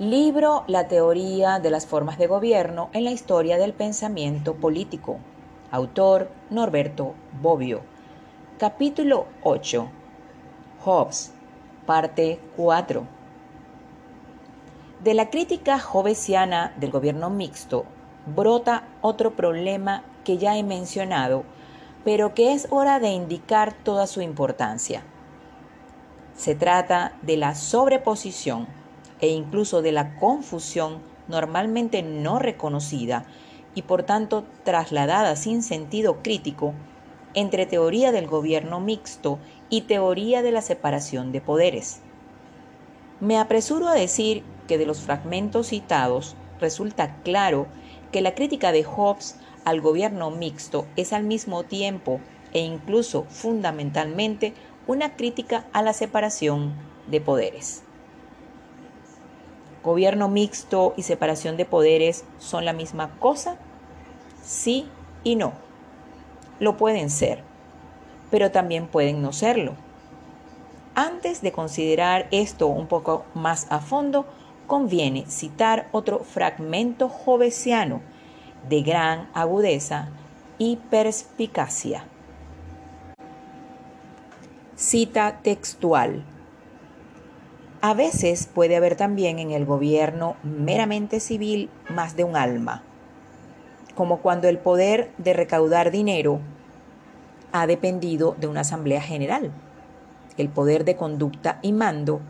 Libro La teoría de las formas de gobierno en la historia del pensamiento político. Autor Norberto Bobbio. Capítulo 8. Hobbes. Parte 4. De la crítica hobbesiana del gobierno mixto brota otro problema que ya he mencionado, pero que es hora de indicar toda su importancia. Se trata de la sobreposición e incluso de la confusión normalmente no reconocida y por tanto trasladada sin sentido crítico entre teoría del gobierno mixto y teoría de la separación de poderes. Me apresuro a decir que de los fragmentos citados resulta claro que la crítica de Hobbes al gobierno mixto es al mismo tiempo e incluso fundamentalmente una crítica a la separación de poderes. ¿Gobierno mixto y separación de poderes son la misma cosa? Sí y no. Lo pueden ser, pero también pueden no serlo. Antes de considerar esto un poco más a fondo, conviene citar otro fragmento jovesiano de gran agudeza y perspicacia. Cita textual. A veces puede haber también en el gobierno meramente civil más de un alma, como cuando el poder de recaudar dinero ha dependido de una asamblea general. El poder de conducta y mando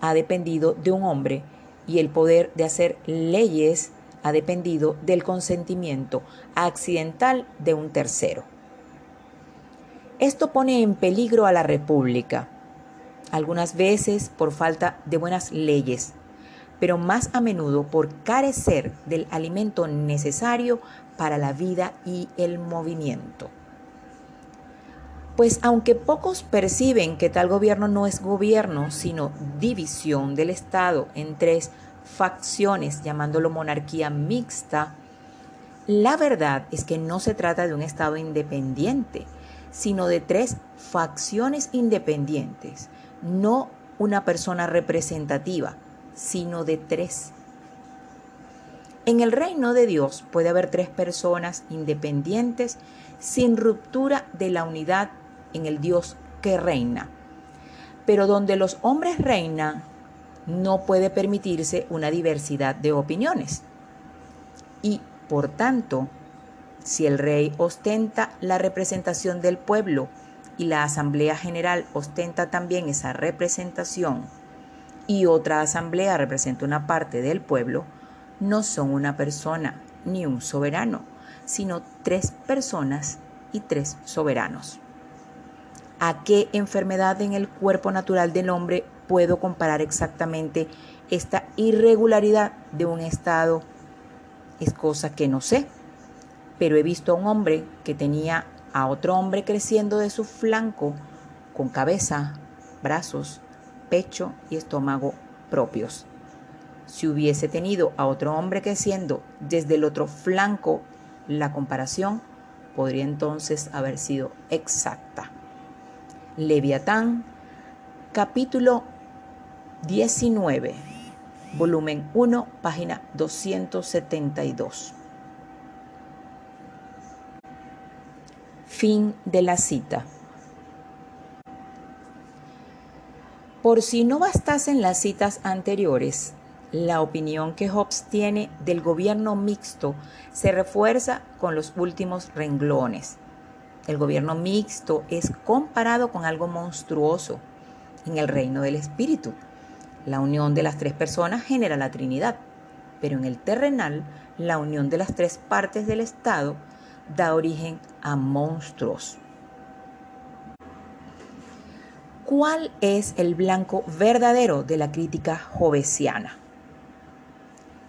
ha dependido de un hombre y el poder de hacer leyes ha dependido del consentimiento accidental de un tercero. Esto pone en peligro a la República algunas veces por falta de buenas leyes, pero más a menudo por carecer del alimento necesario para la vida y el movimiento. Pues aunque pocos perciben que tal gobierno no es gobierno, sino división del Estado en tres facciones, llamándolo monarquía mixta, la verdad es que no se trata de un Estado independiente, sino de tres facciones independientes, no una persona representativa, sino de tres. En el reino de Dios puede haber tres personas independientes sin ruptura de la unidad en el Dios que reina. Pero donde los hombres reinan, no puede permitirse una diversidad de opiniones. Y, por tanto, si el rey ostenta la representación del pueblo y la Asamblea General ostenta también esa representación y otra asamblea representa una parte del pueblo, no son una persona ni un soberano, sino tres personas y tres soberanos. ¿A qué enfermedad en el cuerpo natural del hombre puedo comparar exactamente esta irregularidad de un estado? Es cosa que no sé, pero he visto a un hombre que tenía a otro hombre creciendo de su flanco con cabeza, brazos, pecho y estómago propios. Si hubiese tenido a otro hombre creciendo desde el otro flanco, la comparación podría entonces haber sido exacta. Leviatán, capítulo 19, volumen 1, página 272. Fin de la cita. Por si no bastasen las citas anteriores, la opinión que Hobbes tiene del gobierno mixto se refuerza con los últimos renglones. El gobierno mixto es comparado con algo monstruoso en el reino del espíritu. La unión de las tres personas genera la Trinidad, pero en el terrenal, la unión de las tres partes del Estado da origen a monstruos. ¿Cuál es el blanco verdadero de la crítica jovesiana?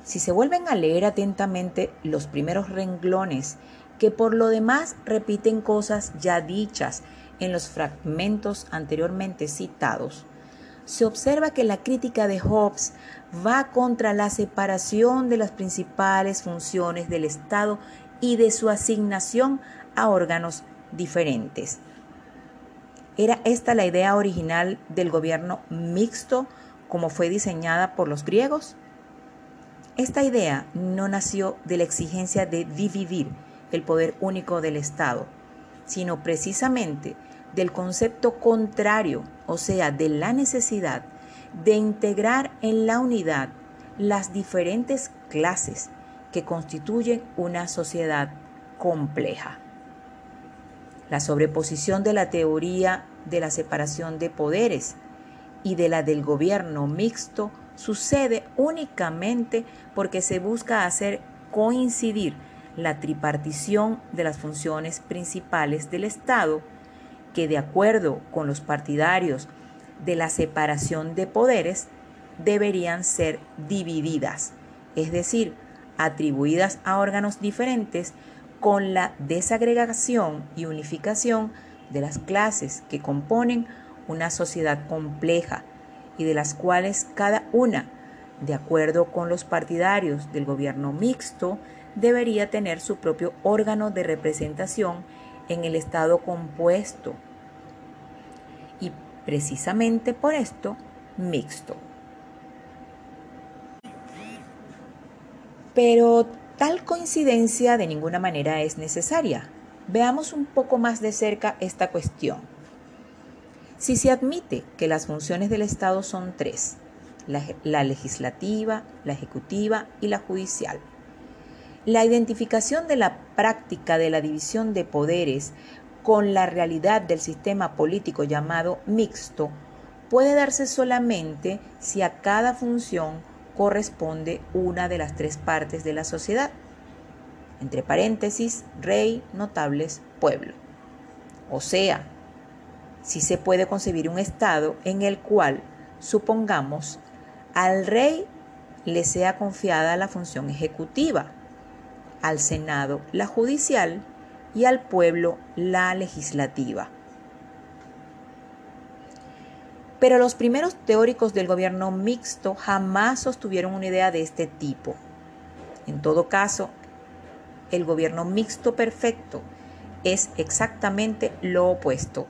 Si se vuelven a leer atentamente los primeros renglones, que por lo demás repiten cosas ya dichas en los fragmentos anteriormente citados, se observa que la crítica de Hobbes va contra la separación de las principales funciones del Estado y de su asignación a órganos diferentes. ¿Era esta la idea original del gobierno mixto como fue diseñada por los griegos? Esta idea no nació de la exigencia de dividir el poder único del Estado, sino precisamente del concepto contrario, o sea, de la necesidad de integrar en la unidad las diferentes clases que constituyen una sociedad compleja. La sobreposición de la teoría de la separación de poderes y de la del gobierno mixto sucede únicamente porque se busca hacer coincidir la tripartición de las funciones principales del Estado, que de acuerdo con los partidarios de la separación de poderes, deberían ser divididas, es decir, atribuidas a órganos diferentes con la desagregación y unificación de las clases que componen una sociedad compleja y de las cuales cada una, de acuerdo con los partidarios del gobierno mixto, debería tener su propio órgano de representación en el Estado compuesto. Y precisamente por esto, mixto. Pero tal coincidencia de ninguna manera es necesaria. Veamos un poco más de cerca esta cuestión. Si se admite que las funciones del Estado son tres, la, legislativa, la ejecutiva y la judicial, la identificación de la práctica de la división de poderes con la realidad del sistema político llamado mixto puede darse solamente si a cada función corresponde una de las tres partes de la sociedad, entre paréntesis, rey, notables, pueblo. O sea, si se puede concebir un estado en el cual, supongamos, al rey le sea confiada la función ejecutiva, al Senado la judicial y al pueblo la legislativa. Pero los primeros teóricos del gobierno mixto jamás sostuvieron una idea de este tipo. En todo caso, el gobierno mixto perfecto es exactamente lo opuesto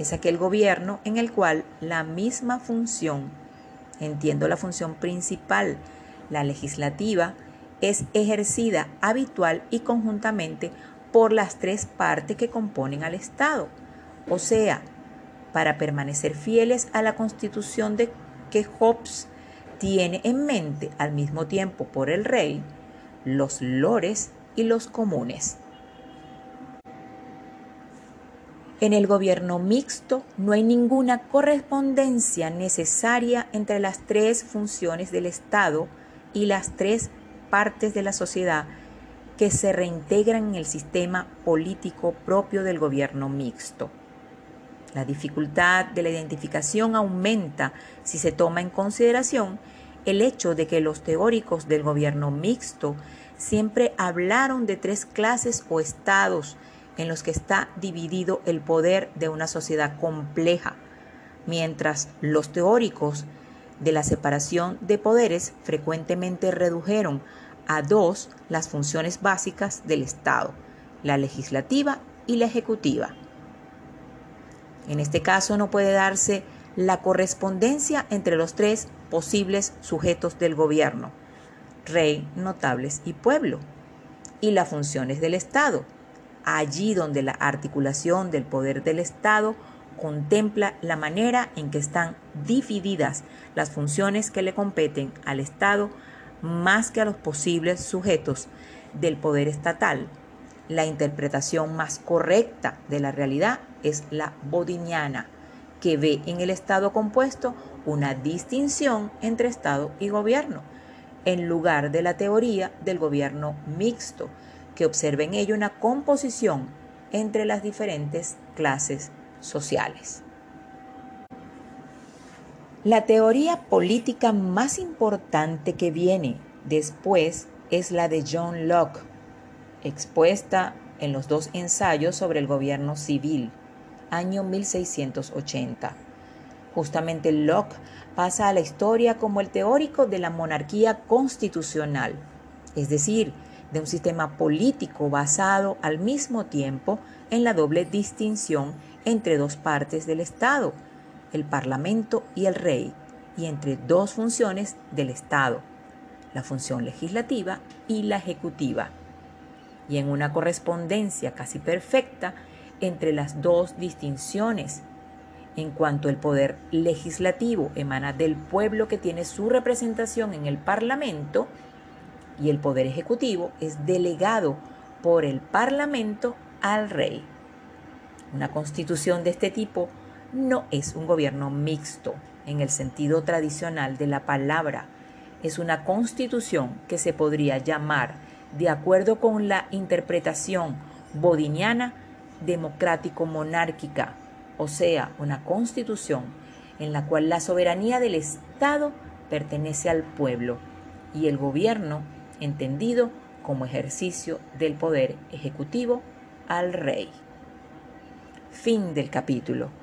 es aquel gobierno en el cual la misma función, entiendo la función principal, la legislativa, es ejercida habitual y conjuntamente por las tres partes que componen al Estado. O sea, para permanecer fieles a la constitución de que Hobbes tiene en mente al mismo tiempo por el rey, los lores y los comunes. En el gobierno mixto no hay ninguna correspondencia necesaria entre las tres funciones del Estado y las tres partes de la sociedad que se reintegran en el sistema político propio del gobierno mixto. La dificultad de la identificación aumenta si se toma en consideración el hecho de que los teóricos del gobierno mixto siempre hablaron de tres clases o estados en los que está dividido el poder de una sociedad compleja, mientras los teóricos de la separación de poderes frecuentemente redujeron a dos las funciones básicas del Estado, la legislativa y la ejecutiva. En este caso no puede darse la correspondencia entre los tres posibles sujetos del gobierno, rey, notables y pueblo, y las funciones del Estado, allí donde la articulación del poder del Estado contempla la manera en que están divididas las funciones que le competen al Estado más que a los posibles sujetos del poder estatal. La interpretación más correcta de la realidad es la bodiniana, que ve en el Estado compuesto una distinción entre Estado y gobierno, en lugar de la teoría del gobierno mixto, que observe en ello una composición entre las diferentes clases sociales. La teoría política más importante que viene después es la de John Locke, expuesta en los dos ensayos sobre el gobierno civil, año 1680. Justamente Locke pasa a la historia como el teórico de la monarquía constitucional, es decir, de un sistema político basado al mismo tiempo en la doble distinción entre dos partes del Estado, el Parlamento y el Rey, y entre dos funciones del Estado, la función legislativa y la ejecutiva, y en una correspondencia casi perfecta entre las dos distinciones, en cuanto el poder legislativo emana del pueblo que tiene su representación en el Parlamento, y el poder ejecutivo es delegado por el Parlamento al rey. Una constitución de este tipo no es un gobierno mixto en el sentido tradicional de la palabra. Es una constitución que se podría llamar, de acuerdo con la interpretación bodiniana, democrático-monárquica, o sea, una constitución en la cual la soberanía del Estado pertenece al pueblo y el gobierno entendido como ejercicio del poder ejecutivo al rey. Fin del capítulo.